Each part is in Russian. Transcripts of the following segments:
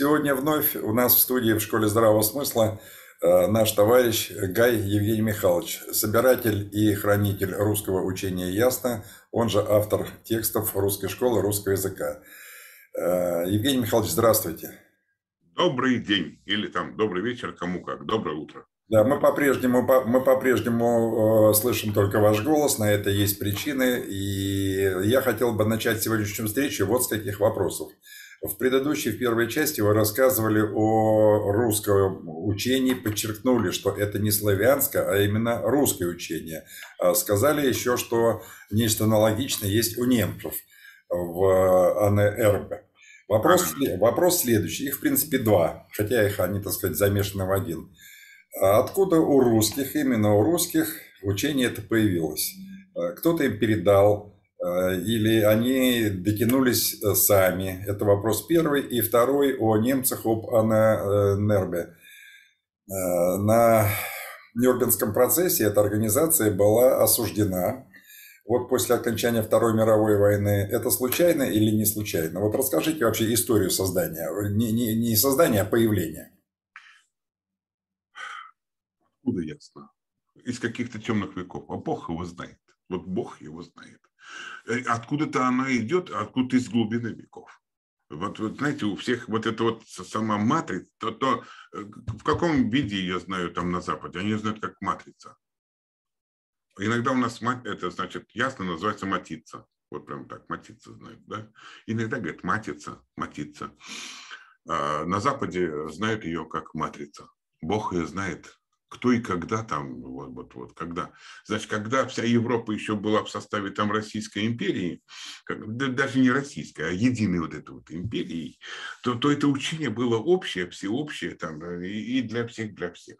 Сегодня вновь у нас в студии в школе здравого смысла э, наш товарищ Гай Евгений Михайлович, собиратель и хранитель русского учения «Ясно», он же автор текстов русской школы русского языка. Э, Евгений Михайлович, здравствуйте. Добрый день или там добрый вечер, кому как, доброе утро. Да, мы по-прежнему, мы по-прежнему э, слышим только ваш голос, на это есть причины, и я хотел бы начать сегодняшнюю встречу вот с каких вопросов. В предыдущей, в первой части вы рассказывали о русском учении, подчеркнули, что это не славянское, а именно русское учение. А сказали еще, что нечто аналогичное есть у немцев в АНРБ. Вопрос, вопрос следующий. Их, в принципе, два, хотя их они, так сказать, замешаны в один. Откуда у русских, именно у русских, учение это появилось? Кто-то им передал, или они дотянулись э, сами? Это вопрос первый. И второй о немцах, об Аннербе. На Нюрнбергском процессе эта организация была осуждена. Вот после окончания Второй мировой войны это случайно или не случайно? Вот расскажите вообще историю создания, не, не, не создания, а появления откуда ясно? Из каких-то темных веков. А Бог его знает. Вот Бог его знает. Э, откуда-то она идет, откуда-то из глубины веков. Вот, вот знаете, у всех вот это вот сама матрица, то, то э, в каком виде ее знаю там на Западе, они знают как матрица. Иногда у нас это значит ясно называется матица. Вот прям так, матица знают, да? Иногда говорят матица, матица. А на Западе знают ее как матрица. Бог ее знает кто и когда там, вот, вот, вот, когда. Значит, когда вся Европа еще была в составе там Российской империи, как, да, даже не российской, а единой вот этой вот империи, то, то это учение было общее, всеобщее там, и, и для всех, для всех.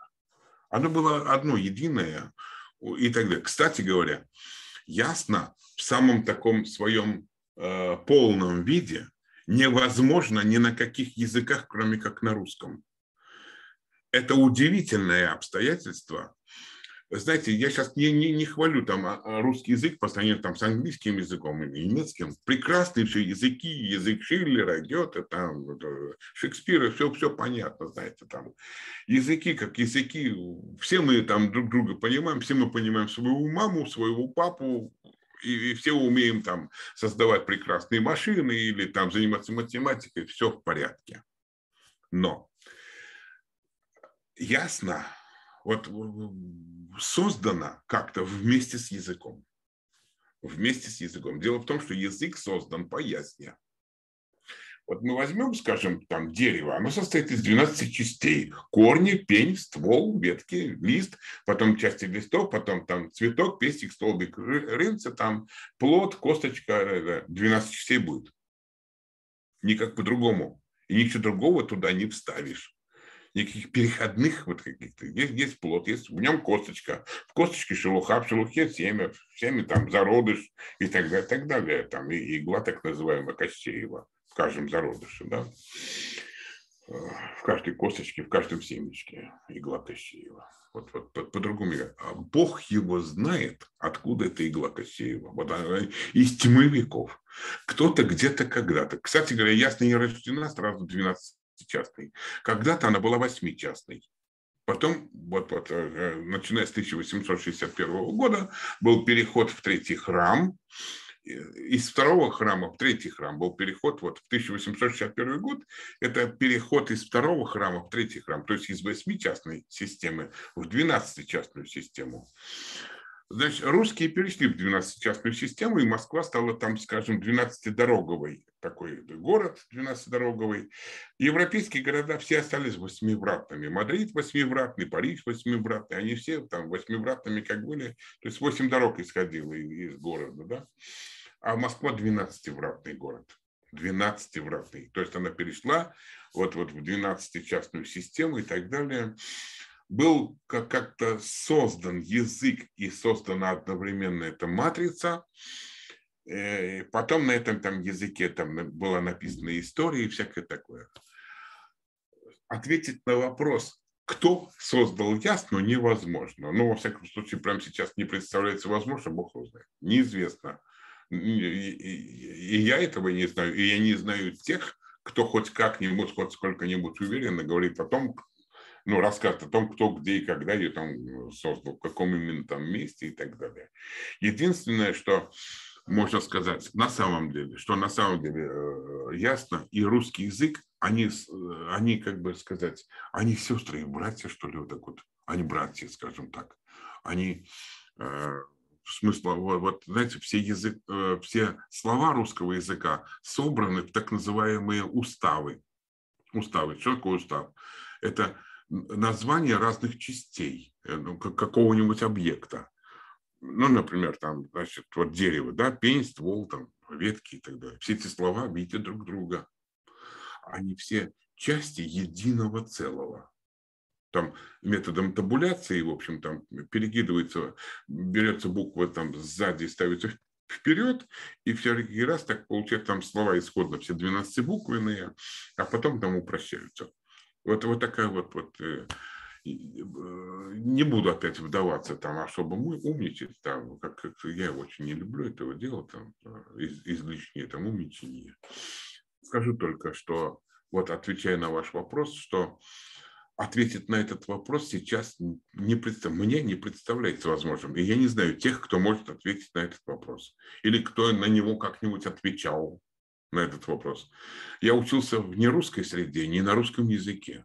Оно было одно, единое и так далее. Кстати говоря, ясно в самом таком своем э, полном виде невозможно ни на каких языках, кроме как на русском это удивительное обстоятельство. Знаете, я сейчас не, не, не хвалю там а, а русский язык по сравнению там, с английским языком или немецким. Прекрасные все языки, язык Шиллера, Гёте, там, Шекспира, все, все понятно, знаете, там. Языки, как языки, все мы там друг друга понимаем, все мы понимаем свою маму, своего папу, и, и все умеем там создавать прекрасные машины или там заниматься математикой, все в порядке. Но ясно, вот создано как-то вместе с языком. Вместе с языком. Дело в том, что язык создан по ясне. Вот мы возьмем, скажем, там дерево, оно состоит из 12 частей. Корни, пень, ствол, ветки, лист, потом части листов, потом там цветок, пестик, столбик, рынца, там плод, косточка, 12 частей будет. Никак по-другому. И ничего другого туда не вставишь никаких переходных вот каких-то. Есть, есть плод, есть в нем косточка. В косточке шелуха, в шелухе семя, в семя там зародыш и так далее, так далее. Там и игла так называемая Кощеева в каждом зародыше, да. В каждой косточке, в каждом семечке игла Кощеева. Вот, вот, по-другому. А Бог его знает, откуда эта игла Кощеева. Вот она из тьмы веков. Кто-то где-то когда-то. Кстати говоря, ясно не рождена сразу 12 частной. Когда-то она была восьмичастной. Потом, вот, вот, э, начиная с 1861 года, был переход в третий храм. Из второго храма в третий храм был переход вот в 1861 год. Это переход из второго храма в третий храм, то есть из восьмичастной системы в двенадцатичастную систему. Значит, русские перешли в 12-частную систему, и Москва стала там, скажем, 12-дороговой такой город, 12-дороговый. Европейские города все остались восьмивратными. Мадрид восьмивратный, Париж восьмивратный. Они все там восьмивратными как были. То есть восемь дорог исходило из города, да. А Москва 12-вратный город. 12-вратный. То есть она перешла вот, вот в 12-частную систему и так далее был как-то создан язык и создана одновременно эта матрица. Э, потом на этом там языке там была написана история и всякое такое. Ответить на вопрос, кто создал ясно, невозможно. Ну, во всяком случае, прямо сейчас не представляется возможно, Бог его знает. Неизвестно. И, я этого не знаю, и я не знаю тех, кто хоть как-нибудь, хоть сколько-нибудь уверенно говорит о том, ну, расскажет о том, кто где и когда ее там создал, в каком именно там месте и так далее. Единственное, что можно сказать на самом деле, что на самом деле э, ясно, и русский язык, они, э, они как бы сказать, они сестры и братья, что ли, вот так вот, они братья, скажем так. Они э, смысла, вот, знаете, все, язык, все слова русского языка собраны в так называемые уставы. Уставы. Что такое устав? Это название разных частей ну, какого-нибудь объекта. Ну, например, там, значит, вот дерево, да, пень, ствол, там, ветки и так далее. Все эти слова видят друг друга. Они все части единого целого там методом табуляции, в общем, там перекидывается, берется буква там сзади, ставится вперед, и всякий раз так получается там слова исходно все 12-буквенные, а потом там упрощаются. Вот, вот такая вот, вот э, не буду опять вдаваться там особо умничать, там, как, как я очень не люблю этого дела, там, из, излишнее там умничание. Скажу только, что вот отвечая на ваш вопрос, что ответить на этот вопрос сейчас не представ... мне не представляется возможным. И я не знаю тех, кто может ответить на этот вопрос. Или кто на него как-нибудь отвечал на этот вопрос. Я учился в нерусской среде, не на русском языке.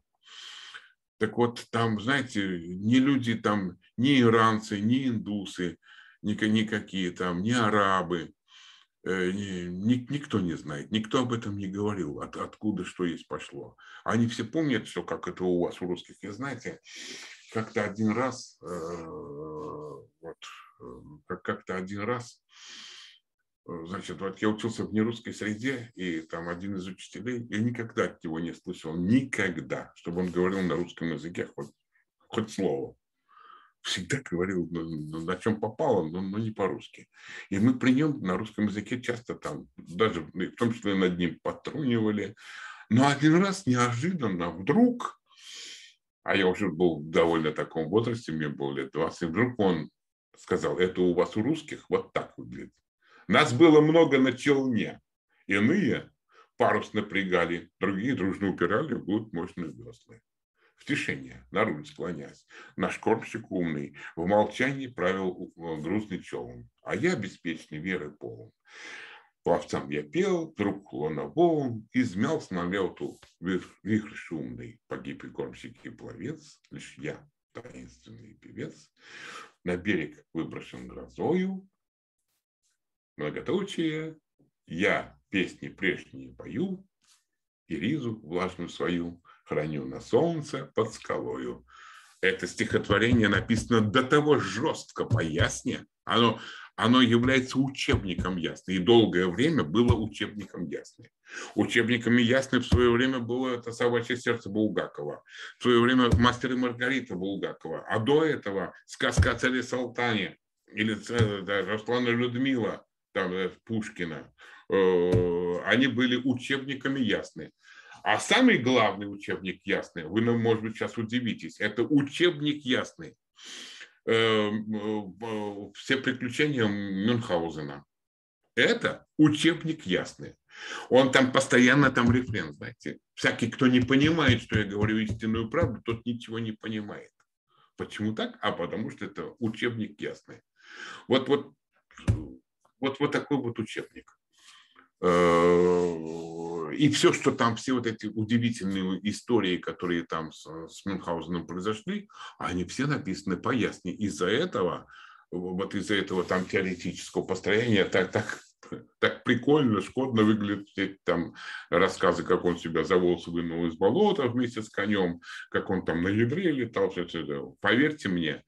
Так вот, там, знаете, ни люди там, ни иранцы, ни индусы, никакие там, ни арабы, Э, никто не знает, никто об этом не говорил, от, откуда что есть пошло. Они все помнят, что как это у вас у русских, и знаете, как-то один раз, э, вот, э, как, как-то один раз, значит, вот я учился в нерусской среде, и там один из учителей, я никогда от него не слышал, никогда, чтобы он говорил на русском языке хоть, хоть слово всегда говорил, ну, на чем попало, но, но не по-русски. И мы при нем на русском языке часто там, даже в том числе над ним потрунивали. Но один раз неожиданно вдруг, а я уже был в довольно таком возрасте, мне было лет 20, вдруг он сказал, это у вас у русских вот так выглядит. Нас было много на челне. Иные парус напрягали, другие дружно упирали в глубь мощные весла в тишине, на руль склонясь. Наш кормщик умный, в молчании правил э, грустный челн, а я беспечный веры полон. Пловцам я пел, вдруг луна волн, измялся на лету вихрь шумный. Погиб и кормщик, и пловец, лишь я, таинственный певец, на берег выброшен грозою, многоточие, я песни прежние пою, и ризу влажную свою храню на солнце под скалою. Это стихотворение написано до того жестко по ясне. Оно, оно является учебником ясны. И долгое время было учебником ясны. Учебниками ясны в свое время было это «Собачье сердце» Булгакова. В свое время «Мастер и Маргарита» Булгакова. А до этого сказка о царе Салтане или да, Руслана Людмила там, э, Пушкина. Э, они были учебниками ясны. А самый главный учебник ясный, вы, может быть, сейчас удивитесь, это учебник ясный. Эм, э, Все приключения Мюнхгаузена. Это учебник ясный. Он там постоянно там рефрен, знаете. Всякий, кто не понимает, что я говорю истинную правду, тот ничего не понимает. Почему так? А потому что это учебник ясный. Вот, вот, вот, вот такой вот учебник. Э, и все, что там, все вот эти удивительные истории, которые там с, с Мюнхгаузеном произошли, они все написаны поясни. Из-за этого, вот из-за этого там теоретического построения так, так, так прикольно, шкодно выглядят там рассказы, как он себя за волосы вынул из болота вместе с конем, как он там на ядре летал. Поверьте мне,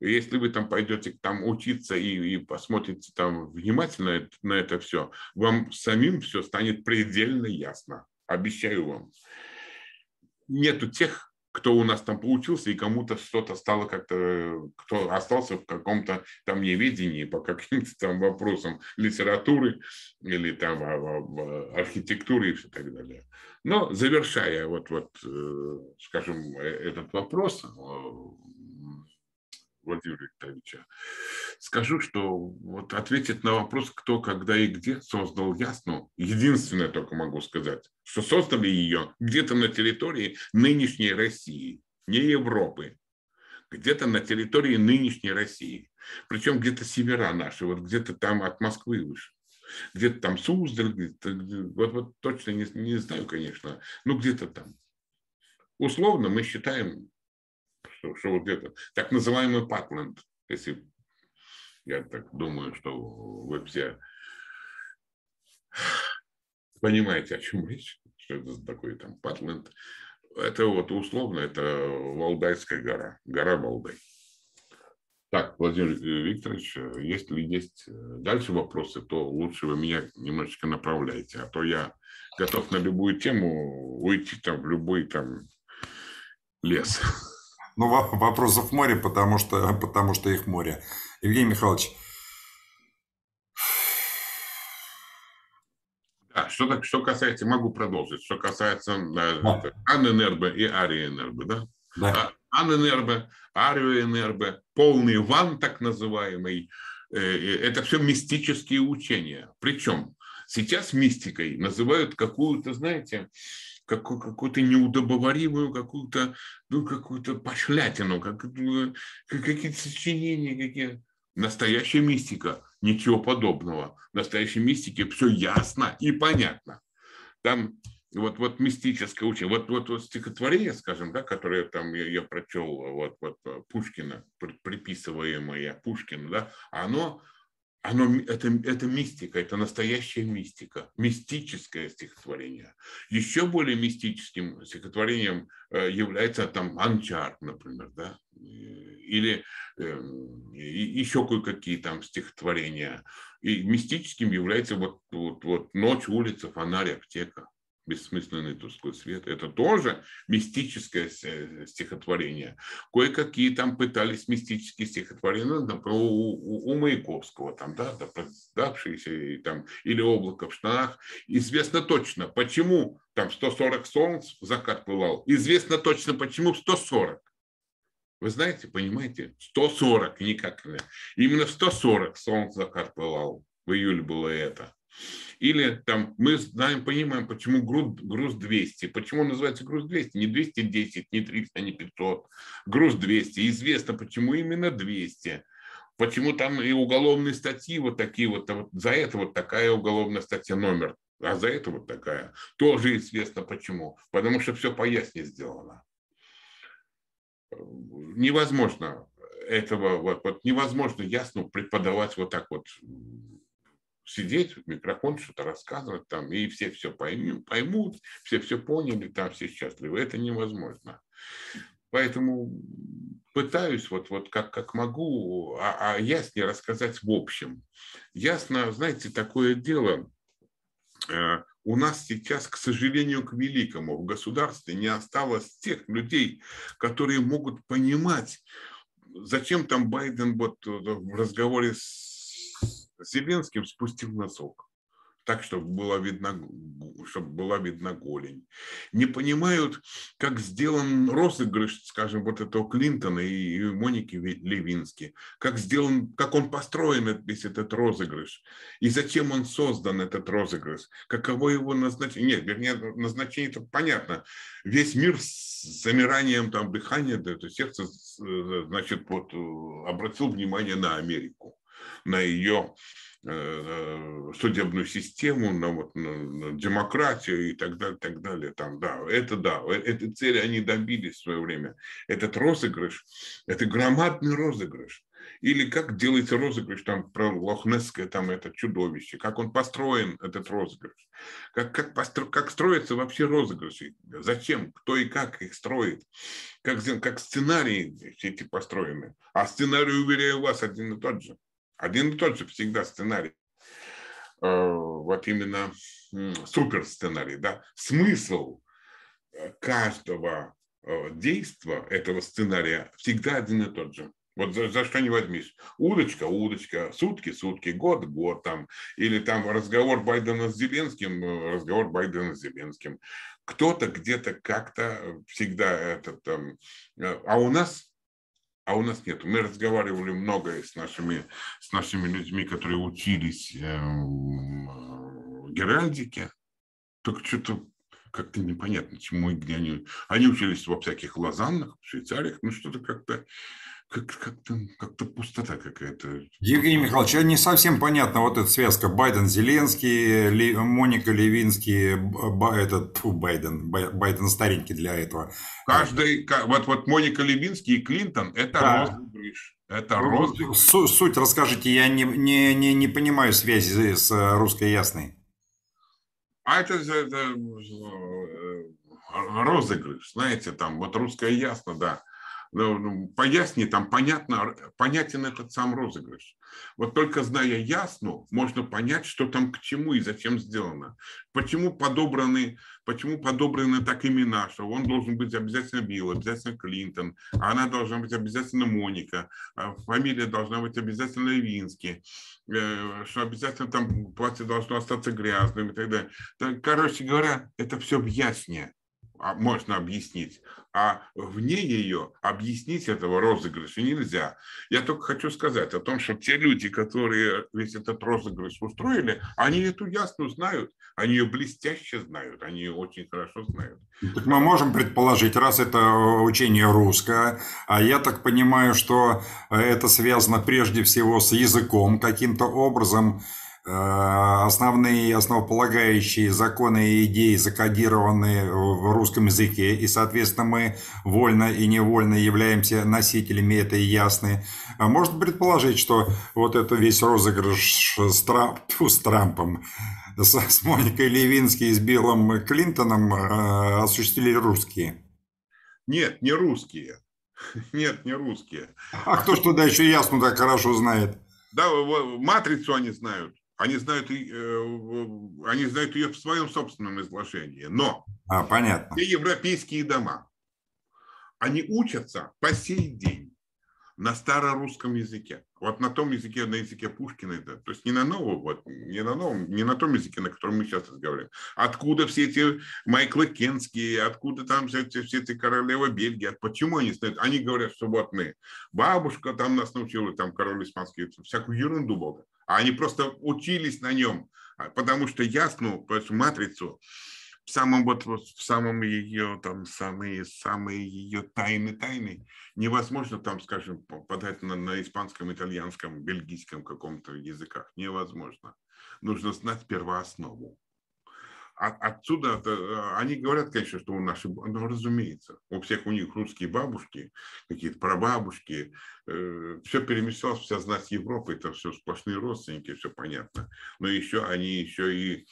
если вы там пойдете там учиться и, и посмотрите там внимательно на это все, вам самим все станет предельно ясно. Обещаю вам. Нету тех, кто у нас там поучился, и кому-то что-то стало как-то, кто остался в каком-то там неведении по каким-то там вопросам литературы или там архитектуры и все так далее. Но завершая вот, вот э, скажем, э, этот вопрос, Владимира Викторовича. Скажу, что вот ответить на вопрос, кто, когда и где создал Ясну, единственное только могу сказать, что создали ее где-то на территории нынешней России, не Европы, где-то на территории нынешней России. Причем где-то севера наши, вот где-то там от Москвы выше. Где-то там Суздаль, где-то, вот, вот точно не, не знаю, конечно, но где-то там. Условно мы считаем, что, что вот где-то так называемый Патленд, если я так думаю, что вы все понимаете, о чем речь, что это такое там Патленд. Это вот условно, это Валдайская гора, гора Валдай. Так, Владимир Викторович, если есть дальше вопросы, то лучше вы меня немножечко направляете, а то я готов на любую тему уйти там в любой там лес. Ну, вопросов море, потому что, потому что их море. Евгений Михайлович. Да, что, что касается, могу продолжить, что касается да. Анэнербе и Ариэнербе, да? Да. А, Анэнербе, Ариэнербе, полный ван, так называемый, э, э, это все мистические учения. Причем сейчас мистикой называют какую-то, знаете, какую, какую-то неудобоваримую, какую-то ну, какую-то пошлятину, как, э, какие-то сочинения, какие Настоящая мистика, ничего подобного. В настоящей мистике все ясно и понятно. Там вот, вот мистическое учение, вот, вот, вот стихотворение, скажем, да, которое там я, я прочел, вот, вот Пушкина, приписываемое Пушкину, да, оно оно, это, это мистика, это настоящая мистика, мистическое стихотворение. Еще более мистическим стихотворением э, является там Анчар, например, да, или э, еще кое-какие там стихотворения. И мистическим является вот, вот, вот ночь, улица, фонарь, аптека бессмысленный тусклый свет. Это тоже мистическое э, стихотворение. Кое-какие там пытались мистические стихотворения, например, у, у Маяковского, там, да, да, продавшиеся, там, или облако в штанах. Известно точно, почему там 140 солнц в закат пылал. Известно точно, почему 140. Вы знаете, понимаете, 140, никак. Именно 140 солнц закат пылал. В июле было это. Или там мы знаем, понимаем, почему груз, груз 200. Почему называется груз 200? Не 210, не 300, не 500. Груз 200. Известно, почему именно 200. Почему там и уголовные статьи вот такие вот, а вот за это вот такая уголовная статья номер, а за это вот такая. Тоже известно почему. Потому что все пояснее сделано. Невозможно этого, вот, вот невозможно ясно преподавать вот так вот сидеть микрофон, что-то рассказывать там, и все все поймут, поймут, все все поняли, там все счастливы. Это невозможно. Поэтому пытаюсь вот, вот как, как могу, а, а яснее рассказать в общем. Ясно, знаете, такое дело, э, у нас сейчас, к сожалению, к великому в государстве не осталось тех людей, которые могут понимать, зачем там Байден вот в разговоре с Зеленским спустил носок так, чтобы была видна, чтобы была видна голень. Не понимают, как сделан розыгрыш, скажем, вот этого Клинтона и Моники Левински, как сделан, как он построен весь этот розыгрыш, и зачем он создан, этот розыгрыш, каково его назначение. Нет, вернее, назначение это понятно. Весь мир с замиранием там дыхания, да, это сердце, значит, вот э, обратил внимание на Америку, на ее Э, судебную систему, на, вот, на, демократию и так далее, так далее. Там, да, это да, э, этой цели они добились в свое время. Этот розыгрыш, это громадный розыгрыш. Или как делается розыгрыш там про Лохнесское там это чудовище, как он построен, этот розыгрыш, как, как, постро, как строятся вообще розыгрыши, зачем, кто и как их строит, как, как сценарии эти построены. А сценарий, уверяю вас, один и тот же. Один и тот же всегда сценарий. Э, вот именно супер сценарий. Да? Смысл э, каждого э, действия этого сценария всегда один и тот же. Вот за, за что не возьмись. Удочка, удочка, сутки, сутки, год, год там. Или там разговор Байдена с Зеленским, разговор Байдена с Зеленским. Кто-то где-то как-то всегда это там. А у нас а у нас нет. Мы разговаривали много с нашими, с нашими людьми, которые учились э, геральдике, только что-то как-то непонятно, чему и где они. Они учились во всяких Лозаннах, в Швейцариях, ну что-то как-то как, как-то, как-то пустота какая-то. Евгений Михайлович, а не совсем понятно вот эта связка Байден-Зеленский, Ли, Моника Левинский, ба, этот, фу, Байден, Байден старенький для этого. Каждый, вот, вот Моника Левинский и Клинтон – это да. розыгрыш. Это розыгрыш. Суть расскажите, я не, не, не, не понимаю связи с русской ясной. А это, это э, розыгрыш, знаете, там вот русская ясно, да. Ну, поясни, там понятно, понятен этот сам розыгрыш. Вот только зная ясно, можно понять, что там к чему и зачем сделано. Почему подобраны, почему подобраны так имена, что он должен быть обязательно Билл, обязательно Клинтон, а она должна быть обязательно Моника, а фамилия должна быть обязательно Левинский, э, что обязательно там платье должно остаться грязным и так далее. Короче говоря, это все в ясне. А, можно объяснить, а вне ее объяснить этого розыгрыша нельзя. Я только хочу сказать о том, что те люди, которые весь этот розыгрыш устроили, они эту ясную знают, они ее блестяще знают, они ее очень хорошо знают. Так мы можем предположить, раз это учение русское, а я так понимаю, что это связано прежде всего с языком каким-то образом, Э, основные основополагающие законы и идеи закодированы в русском языке, и, соответственно, мы вольно и невольно являемся носителями этой ясны. А можно предположить, что вот это весь розыгрыш с, Трамп, тьфу, с Трампом, с, с Моникой Левински и с Биллом Клинтоном э, осуществили русские? Нет, не русские. Нет, не русские. А кто ж туда еще ясно так хорошо знает? Да, матрицу они знают они знают, э, они знают ее в своем собственном изложении. Но а, понятно. все европейские дома, они учатся по сей день на старорусском языке. Вот на том языке, на языке Пушкина, это, то есть не на новом, вот, не на новом, не на том языке, на котором мы сейчас разговариваем. Откуда все эти Майклы Кенские, откуда там все эти, все эти королевы Бельгии, почему они знают? Они говорят, что вот мы, бабушка там нас научила, там король испанский, всякую ерунду было. А они просто учились на нем, а, потому что ясну, то есть матрицу, в самом вот в самом ее там самые самые ее тайны тайны невозможно там скажем подать на, на испанском итальянском бельгийском каком-то языках. Невозможно. Нужно знать первооснову от, отсюда это, они говорят, конечно, что у наших, ну, разумеется, у всех у них русские бабушки, какие-то прабабушки, э, все перемешалось, вся знать Европы, это все сплошные родственники, все понятно. Но еще они еще и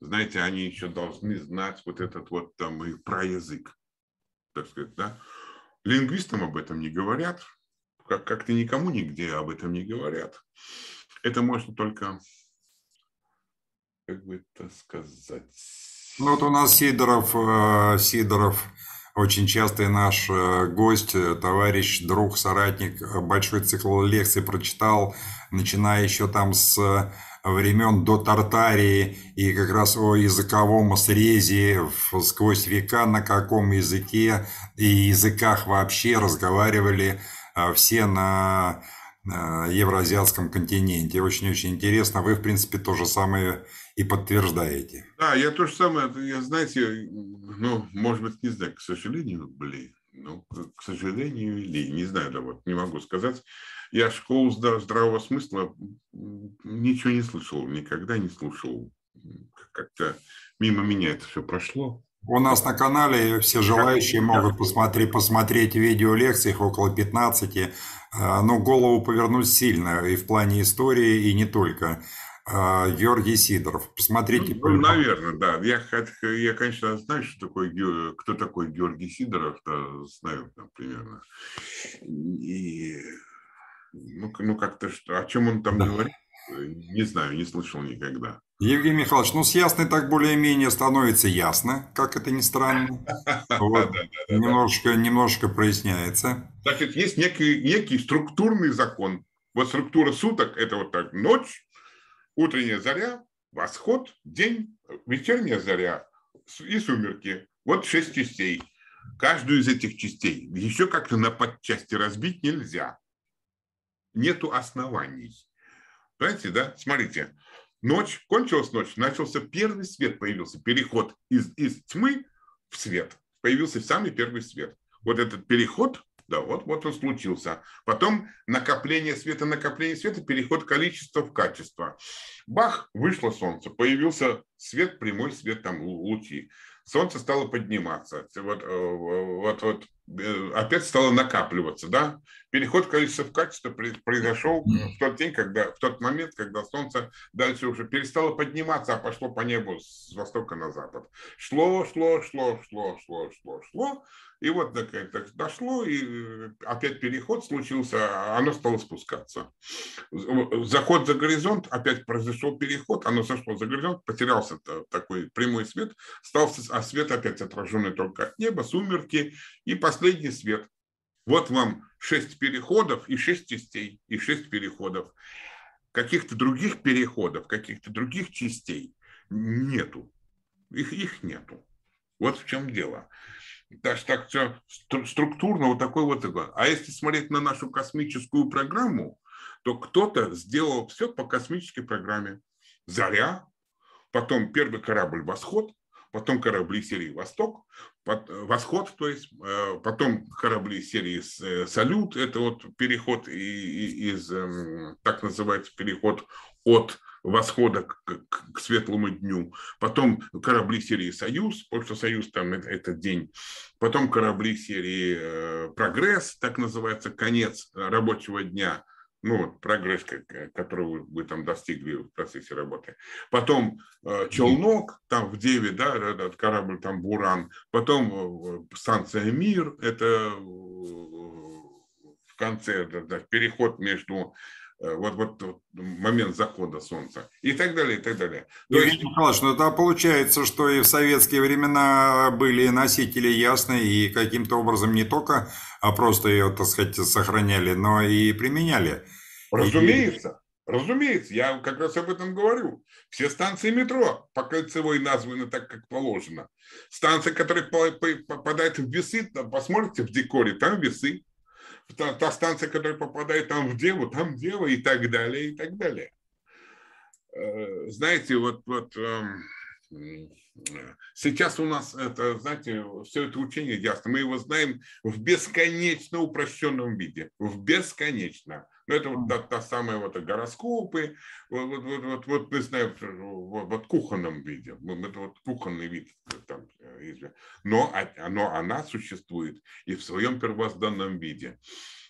знаете, они еще должны знать вот этот вот там и про язык, так сказать, да. Лингвистам об этом не говорят, как- как-то никому нигде об этом не говорят. Это можно только, как бы это сказать... Ну вот у нас Сидоров, э, Сидоров очень частый наш э, гость, э, товарищ, друг, соратник, большой цикл лекций прочитал, начиная еще там с времен до Тартарии и как раз о языковом срезе сквозь века, на каком языке и языках вообще разговаривали все на евроазиатском континенте. Очень-очень интересно. Вы, в принципе, то же самое и подтверждаете. Да, я то же самое. Я, знаете, ну, может быть, не знаю, к сожалению, блин, ну, к сожалению или не знаю, да вот не могу сказать. Я школу здравого смысла ничего не слышал, никогда не слушал. Как-то мимо меня это все прошло. У нас на канале все желающие могут посмотреть, посмотреть видео лекций, их около 15. А, но голову повернуть сильно и в плане истории, и не только. А, Георгий Сидоров. Посмотрите. Ну, ну наверное, да. Я, я, конечно, знаю, что такое, кто такой Георгий Сидоров, да, знаю да, примерно. И ну, ну как-то что, о чем он там да. говорит, не знаю, не слышал никогда. Евгений Михайлович, ну с ясной так более-менее становится ясно, как это ни странно. Вот. Немножко, немножко проясняется. Значит, есть некий, некий структурный закон. Вот структура суток – это вот так ночь, утренняя заря, восход, день, вечерняя заря и сумерки. Вот шесть частей. каждую из этих частей еще как-то на подчасти разбить нельзя. Нету оснований. Понимаете, да? Смотрите, ночь, кончилась ночь, начался первый свет, появился переход из, из тьмы в свет. Появился самый первый свет. Вот этот переход, да, вот, вот он случился. Потом накопление света, накопление света, переход количества в качество. Бах, вышло солнце, появился свет, прямой свет, там лучи солнце стало подниматься, вот, э, вот, вот э, опять стало накапливаться, да, переход количества в качество произошел в тот день, когда, в тот момент, когда солнце дальше уже перестало подниматься, а пошло по небу с востока на запад. Шло, шло, шло, шло, шло, шло, шло, и вот так дошло, и опять переход случился, оно стало спускаться. Заход за горизонт, опять произошел переход, оно сошло за горизонт, потерялся такой прямой свет, стал, а свет опять отраженный только от неба, сумерки, и последний свет. Вот вам шесть переходов и шесть частей, и шесть переходов. Каких-то других переходов, каких-то других частей нету. Их, их нету. Вот в чем дело даже так все структурно, вот такой вот. А если смотреть на нашу космическую программу, то кто-то сделал все по космической программе. Заря, потом первый корабль «Восход», потом корабли серии «Восток», «Восход», то есть, э, потом корабли серии э, «Салют», это вот переход из, эм, так называется, переход от восхода к, к, к светлому дню, потом корабли серии «Союз», потому что «Союз» там это, это день, потом корабли серии э, «Прогресс», так называется, конец рабочего дня, ну, вот прогресс, который вы, там достигли в процессе работы. Потом э, челнок, там в Деве, да, этот корабль там Буран. Потом э, станция Мир, это э, в конце, да, да, переход между Э, вот, вот, вот момент захода солнца и так далее, и так далее. То Евгений есть... Михайлович, ну это получается, что и в советские времена были носители ясные и каким-то образом не только а просто ее, так сказать, сохраняли, но и применяли. Разумеется. И... Разумеется, я как раз об этом говорю. Все станции метро по кольцевой названы так, как положено. Станция, которая попадает в весы, посмотрите в декоре, там весы та, та станция, которая попадает там в Деву, там Дева и так далее, и так далее. Э, знаете, вот, вот эм, сейчас у нас это, знаете, все это учение ясно, мы его знаем в бесконечно упрощенном виде, в бесконечно. Но это вот та, та самая вот гороскопы, вот, вот, вот, вот, вот мы знаем вот, вот кухонном виде, это вот кухонный вид там, э, но, но она существует и в своем первозданном виде.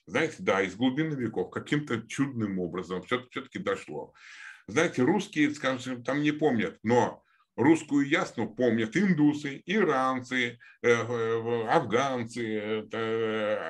Знаете, да, из глубины веков каким-то чудным образом все-таки дошло. Знаете, русские, скажем, там не помнят, но русскую ясну помнят индусы, иранцы, э, э, афганцы,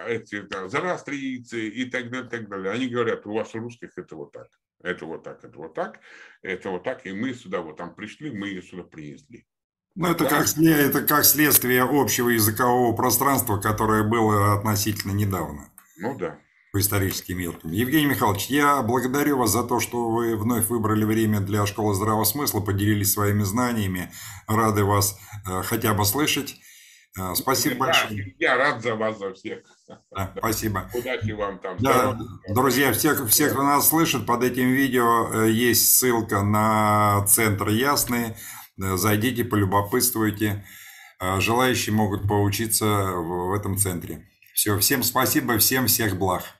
эти, зарастрийцы и так далее, так далее. Они говорят, у вас у русских это вот так, это вот так, это вот так, это вот так, и мы сюда вот там пришли, мы ее сюда принесли. Ну, это, да? как, это как следствие общего языкового пространства, которое было относительно недавно. Ну да по историческим. Евгений Михайлович, я благодарю вас за то, что вы вновь выбрали время для школы здравого смысла, поделились своими знаниями. Рады вас э, хотя бы слышать. Э, спасибо да, большое. Я рад за вас, за всех. Да, спасибо. Удачи вам там. Да, друзья, всех, всех, кто нас слышит, под этим видео э, есть ссылка на Центр Ясный. Зайдите, полюбопытствуйте. Желающие могут поучиться в этом центре. Все, всем спасибо, всем всех благ.